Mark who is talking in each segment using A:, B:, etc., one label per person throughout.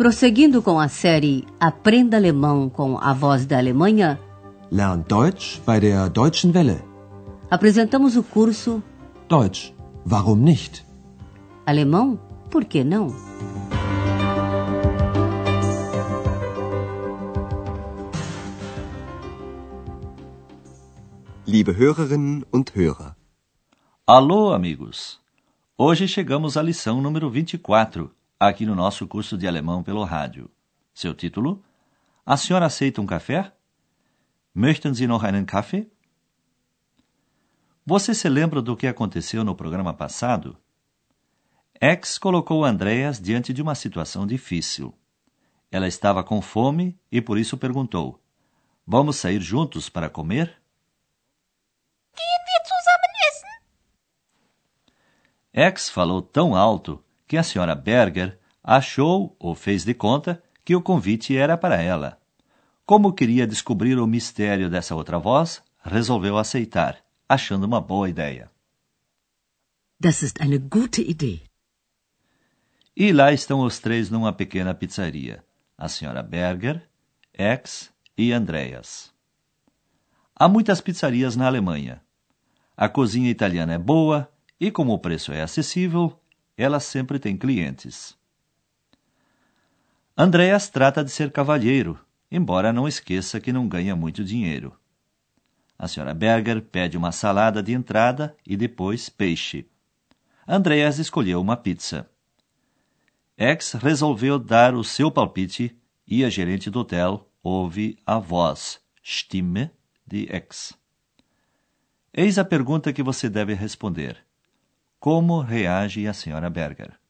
A: Prosseguindo com a série Aprenda Alemão com a Voz da Alemanha,
B: Lern Deutsch bei der Deutschen Welle.
A: apresentamos o curso
B: Deutsch, warum nicht?
A: Alemão, por que não?
C: Liebe Hörerinnen und Hörer,
D: Alô, amigos! Hoje chegamos à lição número 24, aqui no nosso curso de alemão pelo rádio. Seu título? A senhora aceita um café? Möchten Sie noch einen Kaffee? Você se lembra do que aconteceu no programa passado? X colocou Andreas diante de uma situação difícil. Ela estava com fome e por isso perguntou: Vamos sair juntos para comer? X falou tão alto que a senhora Berger achou ou fez de conta que o convite era para ela. Como queria descobrir o mistério dessa outra voz, resolveu aceitar, achando uma boa ideia.
E: Das ist eine gute Idee.
D: E lá estão os três numa pequena pizzaria: a senhora Berger, X e Andreas. Há muitas pizzarias na Alemanha. A cozinha italiana é boa e, como o preço é acessível, ela sempre tem clientes. Andreas trata de ser cavalheiro, embora não esqueça que não ganha muito dinheiro. A senhora Berger pede uma salada de entrada e depois peixe. Andreas escolheu uma pizza. X resolveu dar o seu palpite e a gerente do hotel ouve a voz, Stimme, de X. Eis a pergunta que você deve responder. Como reage a senhora Berger?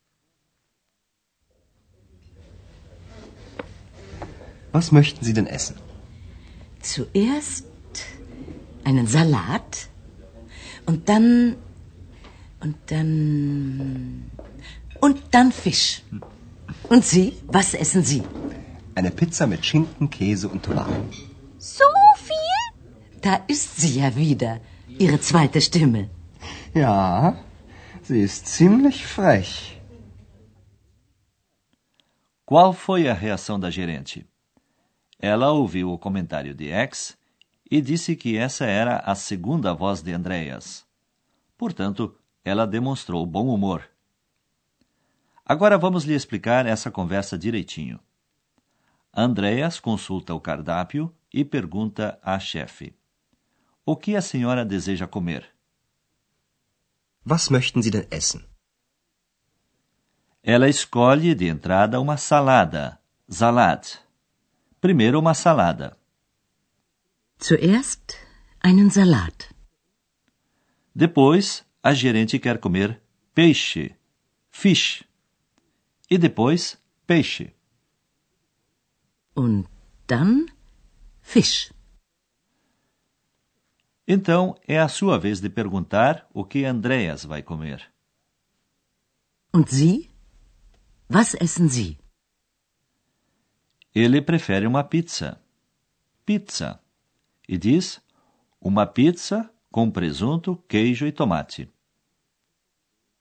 C: was möchten Sie denn essen?
E: Zuerst einen Salat und dann und dann und dann Fisch. Und Sie, was essen Sie?
C: Eine Pizza mit Schinken, Käse und Tomaten.
F: So viel?
E: Da ist sie ja wieder, Ihre zweite Stimme.
C: Ja, sie ist ziemlich frech.
D: Qual foi a reação da gerente? Ela ouviu o comentário de X e disse que essa era a segunda voz de Andreas. Portanto, ela demonstrou bom humor. Agora vamos lhe explicar essa conversa direitinho. Andreas consulta o cardápio e pergunta à chefe: O que a senhora deseja comer?
C: Was möchten Sie denn essen?
D: Ela escolhe de entrada uma salada, Salat. Primeiro uma salada.
E: Zuerst einen Salat.
D: Depois, a gerente quer comer peixe, fish. E depois, peixe.
E: Und dann Fisch.
D: Então, é a sua vez de perguntar o que Andreas vai comer.
E: Und Sie? Was essen Sie?
D: Ele prefere uma pizza. Pizza. E diz uma pizza com presunto, queijo e tomate.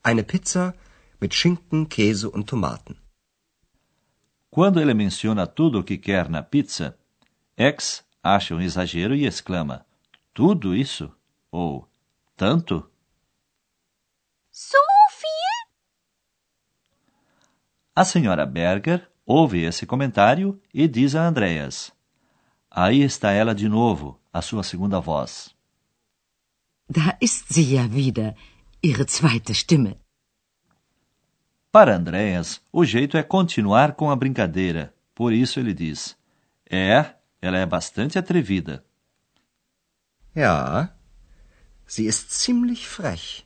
C: Eine Pizza mit Schinken, Käse und Tomaten.
D: Quando ele menciona tudo o que quer na pizza, X acha um exagero e exclama: Tudo isso? Ou tanto?
F: So viel?
D: A senhora Berger ouve esse comentário e diz a Andreas: Aí está ela de novo, a sua segunda voz.
E: Da ist sie ja wieder, Ihre zweite Stimme.
D: Para Andreas, o jeito é continuar com a brincadeira. Por isso ele diz: É, ela é bastante atrevida.
C: Ja, sie ist ziemlich frech.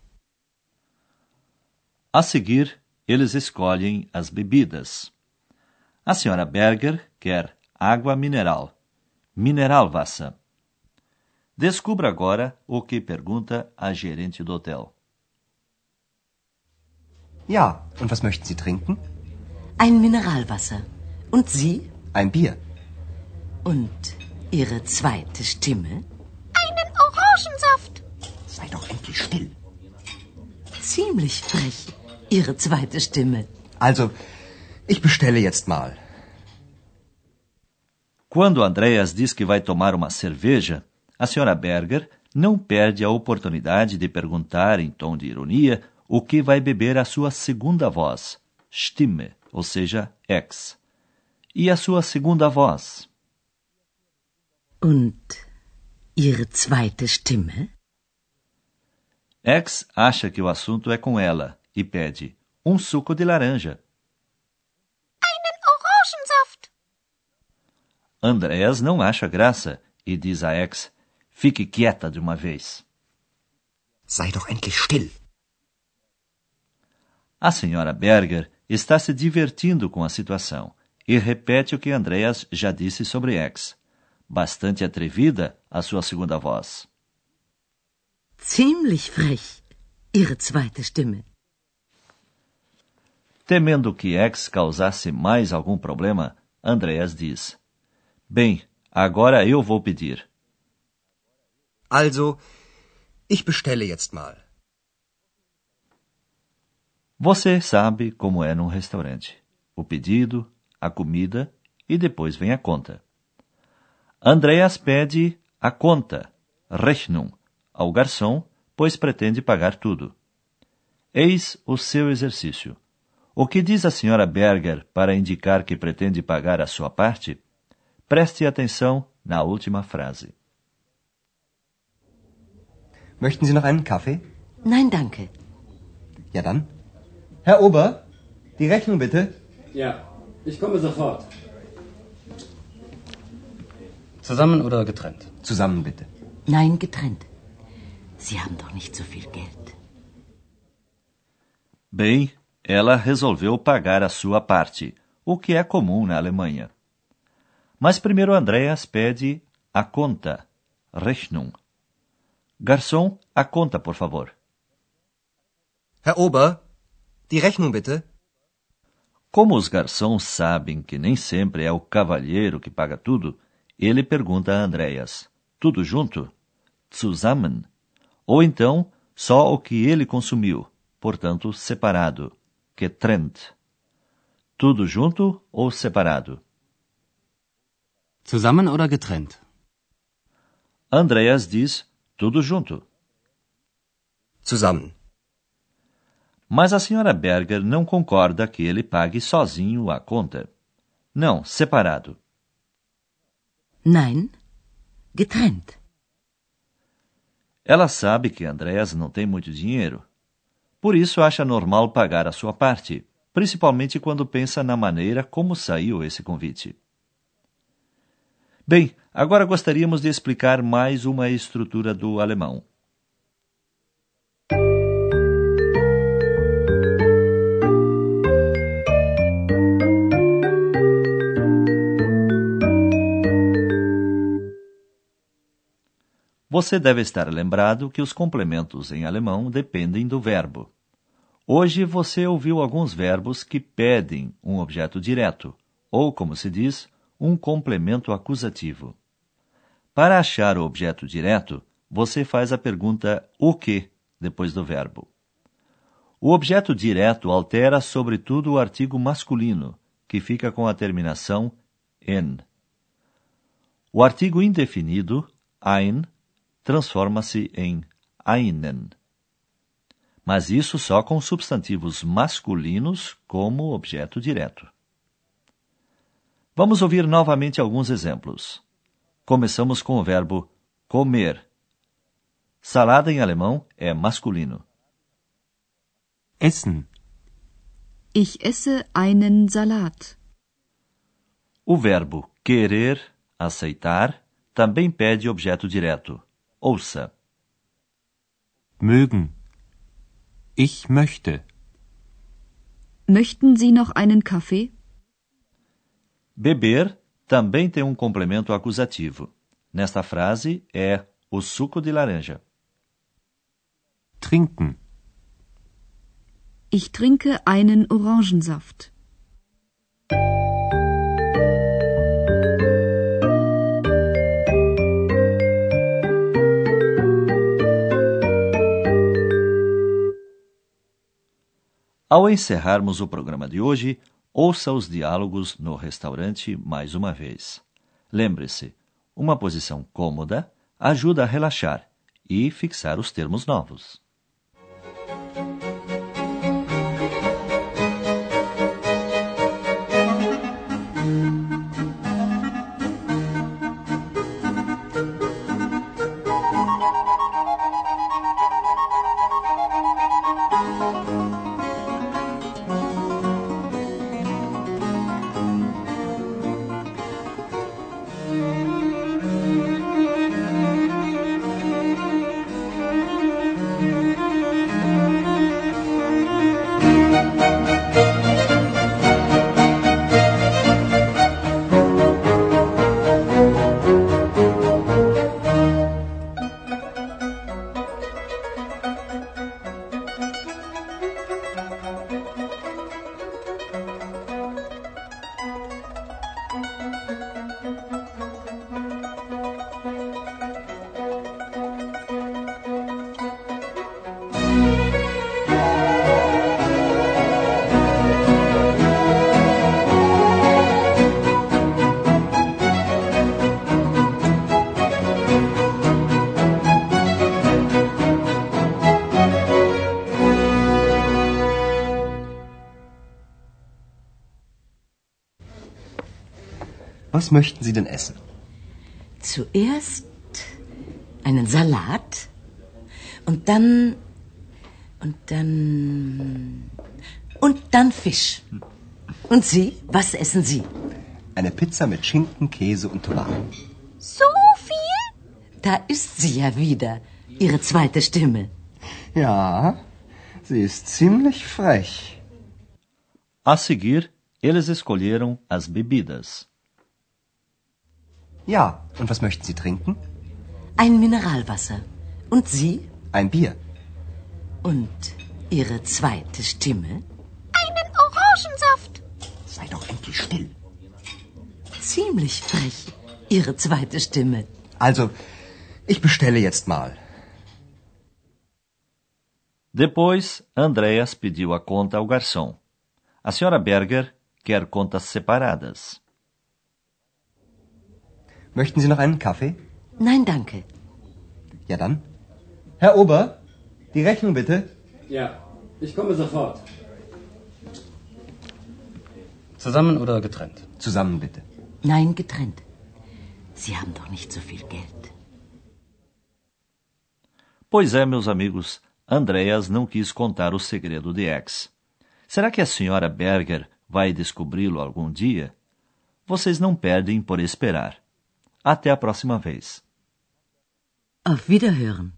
D: A seguir, eles escolhem as bebidas. A senhora Berger quer água mineral, Mineralwasser. Descubra agora o que pergunta a gerente do hotel.
C: Ja, und was möchten Sie trinken?
E: Ein Mineralwasser. Und Sie?
C: Ein Bier.
E: Und Ihre zweite Stimme?
F: Orangensaft.
C: Sei doch endlich still.
E: Ziemlich frech, Ihre zweite Stimme.
C: Also, ich bestelle jetzt mal.
D: Quando Andreas diz que vai tomar uma cerveja, a senhora Berger não perde a oportunidade de perguntar em tom de ironia o que vai beber a sua segunda voz, Stimme, ou seja, ex. E a sua segunda voz?
E: Und Ihre zweite Stimme?
D: Ex acha que o assunto é com ela e pede um suco de laranja.
F: Einen Orangensaft.
D: Andreas não acha graça e diz a Ex: fique quieta de uma vez.
C: Sei doch endlich still.
D: A senhora Berger está se divertindo com a situação e repete o que Andreas já disse sobre Ex. Bastante atrevida a sua segunda voz.
E: Ziemlich frech. Ihre zweite Stimme.
D: Temendo que Ex causasse mais algum problema, Andreas diz: Bem, agora eu vou pedir.
C: Also, ich bestelle jetzt mal.
D: Você sabe como é num restaurante: o pedido, a comida e depois vem a conta. Andreas pede a conta, Rechnung, ao garçom, pois pretende pagar tudo. Eis o seu exercício. O que diz a senhora Berger para indicar que pretende pagar a sua parte? Preste atenção na última frase.
C: Möchten Sie noch einen Kaffee?
E: Nein, danke.
C: Ja dann. Herr Ober, die Rechnung bitte.
G: Ja, ich komme sofort.
H: Zusammen oder getrennt?
C: Zusammen bitte.
E: Nein, getrennt. Sie haben doch nicht so viel Geld.
D: Bem, ela resolveu pagar a sua parte, o que é comum na Alemanha. Mas primeiro Andreas pede a conta, Rechnung. Garçom, a conta, por favor.
C: Herr Ober, die Rechnung bitte.
D: Como os garçons sabem que nem sempre é o cavalheiro que paga tudo, ele pergunta a Andreas: tudo junto? Zusammen? Ou então, só o que ele consumiu, portanto, separado, getrennt. Tudo junto ou separado?
H: Zusammen oder getrennt?
D: Andreas diz tudo junto.
C: Zusammen.
D: Mas a senhora Berger não concorda que ele pague sozinho a conta. Não, separado.
E: Nein, getrennt.
D: Ela sabe que Andreas não tem muito dinheiro. Por isso acha normal pagar a sua parte, principalmente quando pensa na maneira como saiu esse convite. Bem, agora gostaríamos de explicar mais uma estrutura do alemão. Você deve estar lembrado que os complementos em alemão dependem do verbo. Hoje você ouviu alguns verbos que pedem um objeto direto, ou, como se diz, um complemento acusativo. Para achar o objeto direto, você faz a pergunta o que depois do verbo. O objeto direto altera sobretudo o artigo masculino, que fica com a terminação en. O artigo indefinido, ein, transforma-se em einen. Mas isso só com substantivos masculinos como objeto direto. Vamos ouvir novamente alguns exemplos. Começamos com o verbo comer. Salada em alemão é masculino.
B: Essen.
I: Ich esse einen Salat.
D: O verbo querer, aceitar, também pede objeto direto. Ouça.
B: Mögen. Ich möchte.
I: Möchten Sie noch einen Kaffee?
D: Beber também tem um complemento acusativo. Nesta frase é o suco de laranja.
B: Trinken.
I: Ich trinke einen Orangensaft.
D: Ao encerrarmos o programa de hoje, ouça os diálogos no restaurante mais uma vez. Lembre-se, uma posição cômoda ajuda a relaxar e fixar os termos novos.
C: Was möchten Sie denn essen?
E: Zuerst einen Salat und dann und dann und dann Fisch. Und Sie? Was essen Sie?
C: Eine Pizza mit Schinken, Käse und Tomaten.
F: So viel?
E: Da ist sie ja wieder, Ihre zweite Stimme.
C: Ja, sie ist ziemlich frech.
D: A seguir, eles escolheram as bebidas.
C: Ja, und was möchten Sie trinken?
E: Ein Mineralwasser. Und Sie?
C: Ein Bier.
E: Und Ihre zweite Stimme?
F: Einen Orangensaft.
C: Sei doch endlich still.
E: Ziemlich frech, Ihre zweite Stimme.
C: Also, ich bestelle jetzt mal.
D: Depois, Andreas pediu a conta ao garçom. A senhora Berger quer contas separadas.
C: Möchten Sie noch einen Kaffee?
E: Nein, danke.
C: Ja dann. Herr Ober, die Rechnung bitte.
G: Ja, ich komme sofort.
H: Zusammen oder getrennt?
C: Zusammen bitte.
E: Nein, getrennt. Sie haben doch nicht so viel Geld.
D: Pois é, meus amigos, Andreas não quis contar o segredo de X. Será que a senhora Berger vai descobri-lo algum dia? Vocês não perdem por esperar. Até a próxima vez.
E: Auf Wiederhören.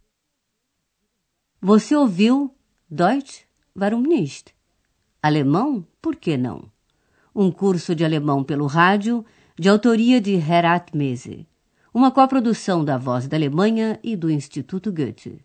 A: Você ouviu Deutsch? Warum nicht? Alemão? Por que não? Um curso de alemão pelo rádio, de autoria de Herat Mese. Uma coprodução da Voz da Alemanha e do Instituto Goethe.